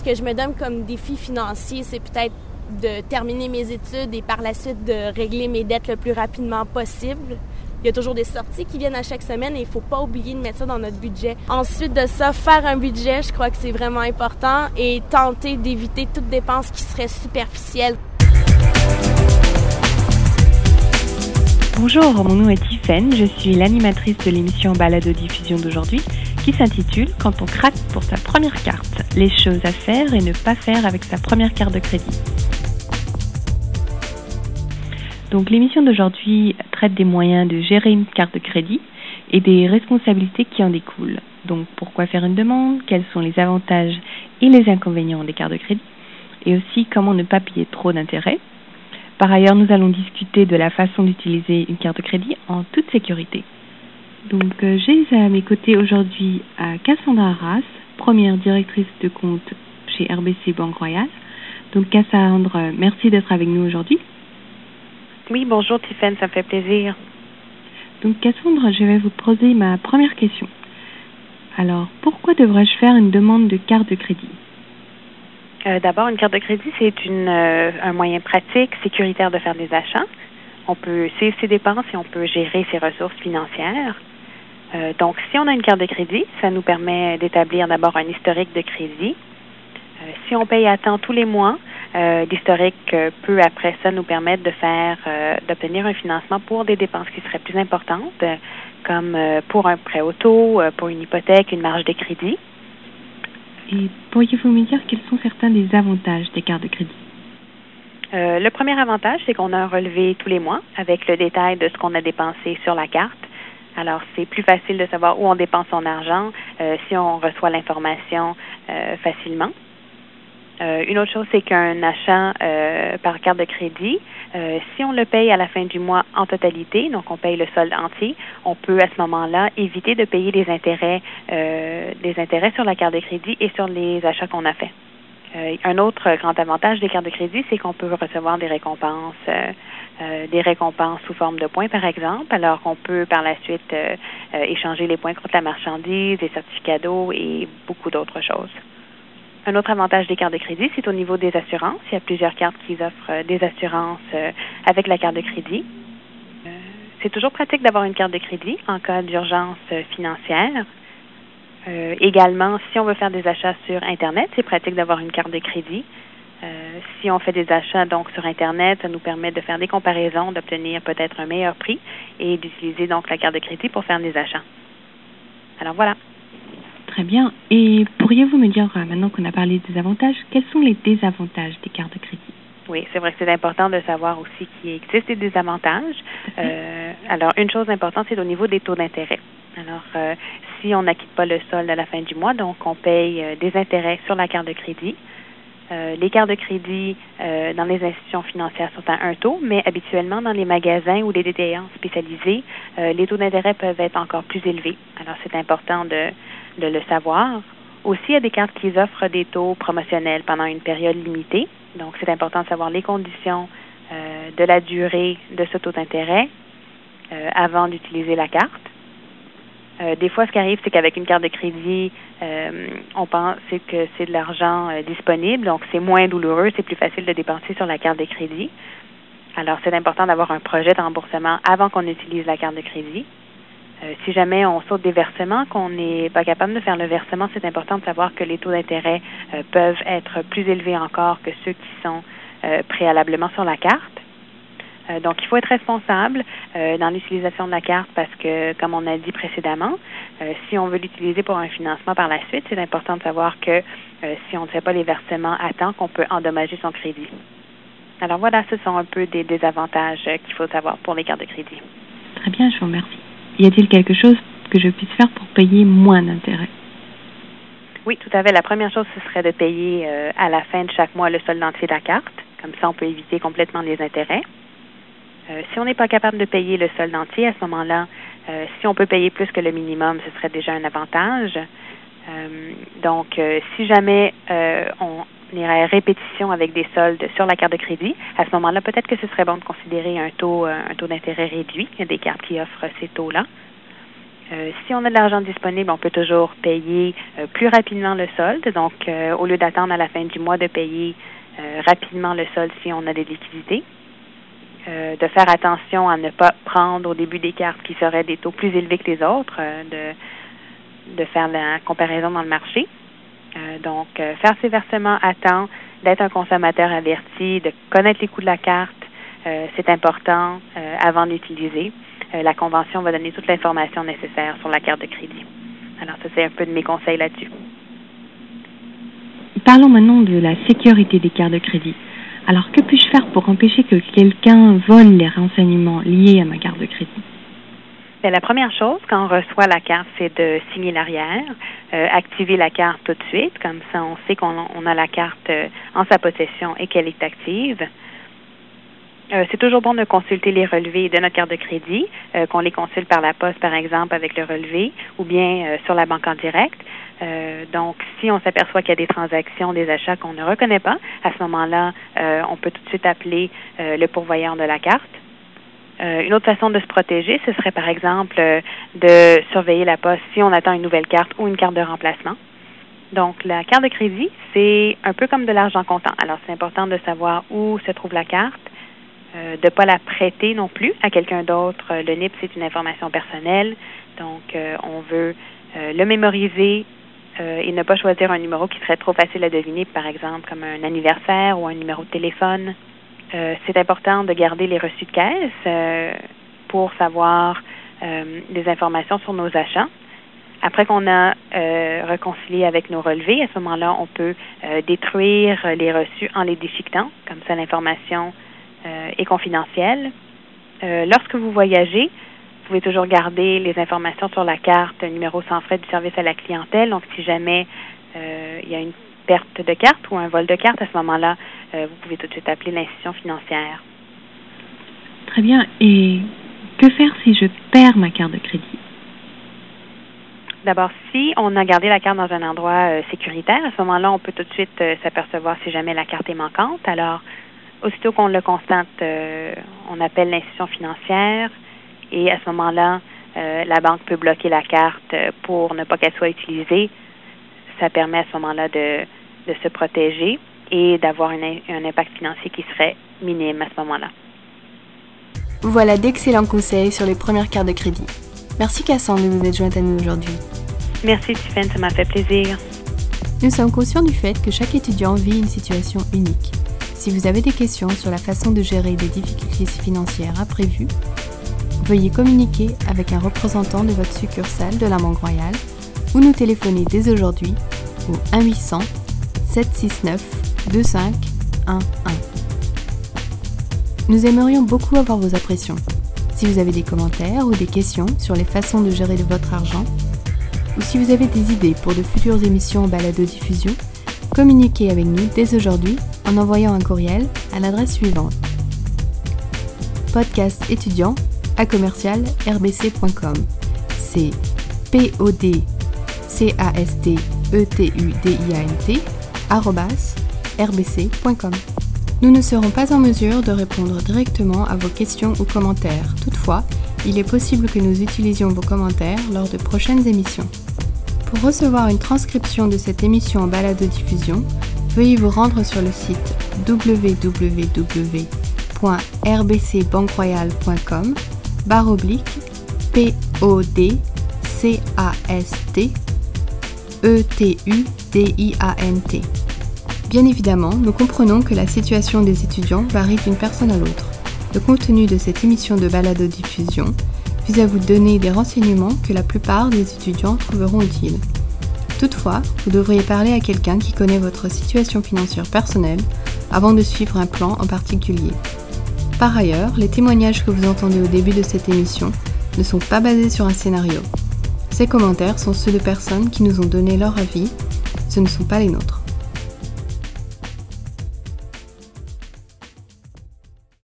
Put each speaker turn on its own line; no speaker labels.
Ce que je me donne comme défi financier, c'est peut-être de terminer mes études et par la suite de régler mes dettes le plus rapidement possible. Il y a toujours des sorties qui viennent à chaque semaine et il faut pas oublier de mettre ça dans notre budget. Ensuite de ça, faire un budget, je crois que c'est vraiment important et tenter d'éviter toute dépense qui serait superficielle.
Bonjour, mon nom est Tiffaine, je suis l'animatrice de l'émission Balado Diffusion d'aujourd'hui qui s'intitule Quand on craque pour sa première carte, les choses à faire et ne pas faire avec sa première carte de crédit. Donc l'émission d'aujourd'hui traite des moyens de gérer une carte de crédit et des responsabilités qui en découlent. Donc pourquoi faire une demande, quels sont les avantages et les inconvénients des cartes de crédit, et aussi comment ne pas payer trop d'intérêts? Par ailleurs, nous allons discuter de la façon d'utiliser une carte de crédit en toute sécurité. Donc euh, j'ai à mes côtés aujourd'hui euh, Cassandra Arras, première directrice de compte chez RBC Banque Royale. Donc Cassandra, merci d'être avec nous aujourd'hui.
Oui, bonjour Tiffany, ça me fait plaisir.
Donc Cassandra, je vais vous poser ma première question. Alors, pourquoi devrais-je faire une demande de carte de crédit?
Euh, D'abord, une carte de crédit, c'est euh, un moyen pratique, sécuritaire de faire des achats. On peut suivre ses dépenses et on peut gérer ses ressources financières. Euh, donc, si on a une carte de crédit, ça nous permet d'établir d'abord un historique de crédit. si on paye à temps tous les mois, euh, l'historique euh, peut après ça nous permettre de faire euh, d'obtenir un financement pour des dépenses qui seraient plus importantes, comme pour un prêt auto, pour une hypothèque, une marge de crédit.
Et pourriez-vous me dire quels sont certains des avantages des cartes de crédit?
le premier avantage, c'est qu'on a un relevé tous les mois avec le détail de ce qu'on a dépensé sur la carte. Alors, c'est plus facile de savoir où on dépense son argent si on reçoit l'information facilement. Euh, une autre chose, c'est qu'un achat euh, par carte de crédit, euh, si on le paye à la fin du mois en totalité, donc on paye le solde entier, on peut à ce moment-là éviter de payer des intérêts, des intérêts sur la carte de crédit et sur les achats qu'on a faits. Un autre grand avantage des cartes de crédit, c'est qu'on peut recevoir des récompenses, des récompenses sous forme de points, par exemple, alors qu'on peut par la suite échanger les points contre la marchandise, des certificats d'eau et beaucoup d'autres choses. Un autre avantage des cartes de crédit, c'est au niveau des assurances. Il y a plusieurs cartes qui offrent euh, des assurances euh, avec la carte de crédit. Euh, c'est toujours pratique d'avoir une carte de crédit en cas d'urgence financière. Également, si on veut faire des achats sur Internet, c'est pratique d'avoir une carte de crédit. si on fait des achats donc sur Internet, ça nous permet de faire des comparaisons, d'obtenir peut-être un meilleur prix et d'utiliser donc la carte de crédit pour faire des achats. Alors voilà.
Très bien. Et pourriez-vous me dire, euh, maintenant qu'on a parlé des avantages, quels sont les désavantages des cartes de crédit?
Oui, c'est vrai que c'est important de savoir aussi qu'il existe des désavantages. Euh, alors, une chose importante, c'est au niveau des taux d'intérêt. Alors, euh, si on n'acquitte pas le solde à la fin du mois, donc on paye des intérêts sur la carte de crédit. les cartes de crédit dans les institutions financières sont à un taux, mais habituellement dans les magasins ou les détaillants spécialisés, les taux d'intérêt peuvent être encore plus élevés. Alors, c'est important de, le savoir. Aussi, il y a des cartes qui offrent des taux promotionnels pendant une période limitée. Donc, c'est important de savoir les conditions euh, de la durée de ce taux d'intérêt euh, avant d'utiliser la carte. Euh, des fois, ce qui arrive, c'est qu'avec une carte de crédit, on pense que c'est de l'argent disponible, donc c'est moins douloureux, c'est plus facile de dépenser sur la carte de crédit. Alors, c'est important d'avoir un projet de remboursement avant qu'on utilise la carte de crédit. Euh, si jamais on saute des versements, qu'on n'est pas capable de faire le versement, c'est important de savoir que les taux d'intérêt euh, peuvent être plus élevés encore que ceux qui sont euh, préalablement sur la carte. Donc, il faut être responsable dans l'utilisation de la carte parce que, comme on a dit précédemment, si on veut l'utiliser pour un financement par la suite, c'est important de savoir que si on ne fait pas les versements à temps, qu'on peut endommager son crédit. Alors voilà, ce sont un peu des désavantages qu'il faut savoir pour les cartes de crédit.
Très bien, je vous remercie. Y a-t-il quelque chose que je puisse faire pour payer moins d'intérêts?
Oui, tout à fait. La première chose, ce serait de payer euh, à la fin de chaque mois le solde entier de la carte. Comme ça, on peut éviter complètement les intérêts. Euh, si on n'est pas capable de payer le solde entier, à ce moment-là, euh, si on peut payer plus que le minimum, ce serait déjà un avantage. donc, si jamais on irait à répétition avec des soldes sur la carte de crédit, à ce moment-là, peut-être que ce serait bon de considérer un taux, un taux d'intérêt réduit. Il y a des cartes qui offrent ces taux-là. Euh, si on a de l'argent disponible, on peut toujours payer euh, plus rapidement le solde. Donc, euh, au lieu d'attendre à la fin du mois de payer rapidement le solde si on a des liquidités. De faire attention à ne pas prendre au début des cartes qui seraient des taux plus élevés que les autres, de, de faire la comparaison dans le marché. donc, faire ses versements à temps, d'être un consommateur averti, de connaître les coûts de la carte, c'est important avant d'utiliser. Euh, la Convention va donner toute l'information nécessaire sur la carte de crédit. Alors, ça, c'est un peu de mes conseils là-dessus.
Parlons maintenant de la sécurité des cartes de crédit. Alors, que puis-je faire pour empêcher que quelqu'un vole les renseignements liés à ma carte de crédit?
Bien, la première chose, quand on reçoit la carte, c'est de signer l'arrière, euh, activer la carte tout de suite, comme ça on sait qu'on a la carte euh, en sa possession et qu'elle est active. Euh, c'est toujours bon de consulter les relevés de notre carte de crédit, qu'on les consulte par la poste, par exemple, avec le relevé, ou bien sur la banque en direct. Donc, si on s'aperçoit qu'il y a des transactions, des achats qu'on ne reconnaît pas, à ce moment-là, on peut tout de suite appeler le pourvoyeur de la carte. une autre façon de se protéger, ce serait par exemple de surveiller la poste si on attend une nouvelle carte ou une carte de remplacement. Donc, la carte de crédit, c'est un peu comme de l'argent comptant. Alors, c'est important de savoir où se trouve la carte, euh, de ne pas la prêter non plus à quelqu'un d'autre. Euh, le NIP, c'est une information personnelle, donc euh, on veut le mémoriser et ne pas choisir un numéro qui serait trop facile à deviner, par exemple comme un anniversaire ou un numéro de téléphone. c'est important de garder les reçus de caisse pour savoir des informations sur nos achats. Après qu'on a réconcilié avec nos relevés, à ce moment-là, on peut détruire les reçus en les déchiquetant. Comme ça, l'information euh, et confidentiel. Euh, lorsque vous voyagez, pouvez toujours garder les informations sur la carte numéro sans frais du service à la clientèle. Donc, si jamais euh, il y a une perte de carte ou un vol de carte, à ce moment-là, vous pouvez tout de suite appeler l'institution financière.
Très bien. Et que faire si je perds ma carte de crédit?
D'abord, si on a gardé la carte dans un endroit sécuritaire, à ce moment-là, on peut tout de suite s'apercevoir si jamais la carte est manquante. Alors, Aussitôt qu'on le constate, euh, on appelle l'institution financière et à ce moment-là, euh, la banque peut bloquer la carte pour ne pas qu'elle soit utilisée. Ça permet à ce moment-là de, de se protéger et d'avoir un, impact financier qui serait minime à ce moment-là.
Voilà d'excellents conseils sur les premières cartes de crédit. Merci Cassandre de vous être jointe à nous aujourd'hui.
Merci Stéphane, ça m'a fait plaisir.
Nous sommes conscients du fait que chaque étudiant vit une situation unique. Si vous avez des questions sur la façon de gérer des difficultés financières imprévues, veuillez communiquer avec un représentant de votre succursale de la Banque Royale ou nous téléphoner dès aujourd'hui au 1 800 769 2511. Nous aimerions beaucoup avoir vos impressions. Si vous avez des commentaires ou des questions sur les façons de gérer votre argent, ou si vous avez des idées pour de futures émissions en balado-diffusion, communiquez avec nous dès aujourd'hui en envoyant un courriel à l'adresse suivante podcast étudiant à commercial rbc.com. C'est p o d c a s t e t u d i a n t rbc.com. Nous ne serons pas en mesure de répondre directement à vos questions ou commentaires. Toutefois, il est possible que nous utilisions vos commentaires lors de prochaines émissions. Pour recevoir une transcription de cette émission en balade de diffusion, veuillez vous rendre sur le site www.rbcbanqueroyale.com barre oblique P O D C A S T E T U D I A N T. Bien évidemment, nous comprenons que la situation des étudiants varie d'une personne à l'autre. Le contenu de cette émission de balado-diffusion vise à vous donner des renseignements que la plupart des étudiants trouveront utiles. Toutefois, vous devriez parler à quelqu'un qui connaît votre situation financière personnelle avant de suivre un plan en particulier. Par ailleurs, les témoignages que vous entendez au début de cette émission ne sont pas basés sur un scénario. Ces commentaires sont ceux de personnes qui nous ont donné leur avis, ce ne sont pas les nôtres.